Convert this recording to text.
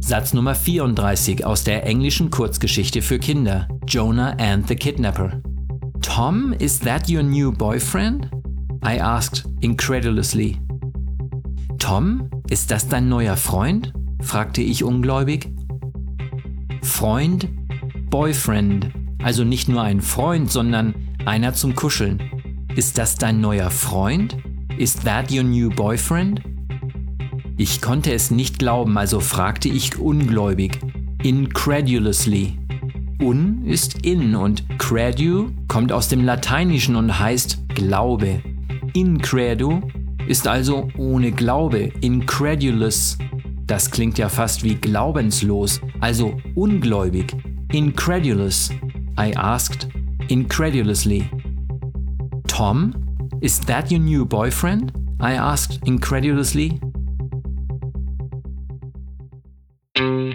Satz Nummer 34 aus der englischen Kurzgeschichte für Kinder Jonah and the Kidnapper. Tom, is that your new boyfriend? I asked incredulously. Tom, ist das dein neuer Freund? fragte ich ungläubig. Freund, Boyfriend, also nicht nur ein Freund, sondern einer zum Kuscheln. Ist das dein neuer Freund? Is that your new boyfriend? Ich konnte es nicht glauben, also fragte ich ungläubig, incredulously. Un ist in und credu kommt aus dem Lateinischen und heißt Glaube. Incredu ist also ohne Glaube, incredulous. Das klingt ja fast wie glaubenslos, also ungläubig. Incredulous. I asked incredulously. Tom, is that your new boyfriend? I asked incredulously.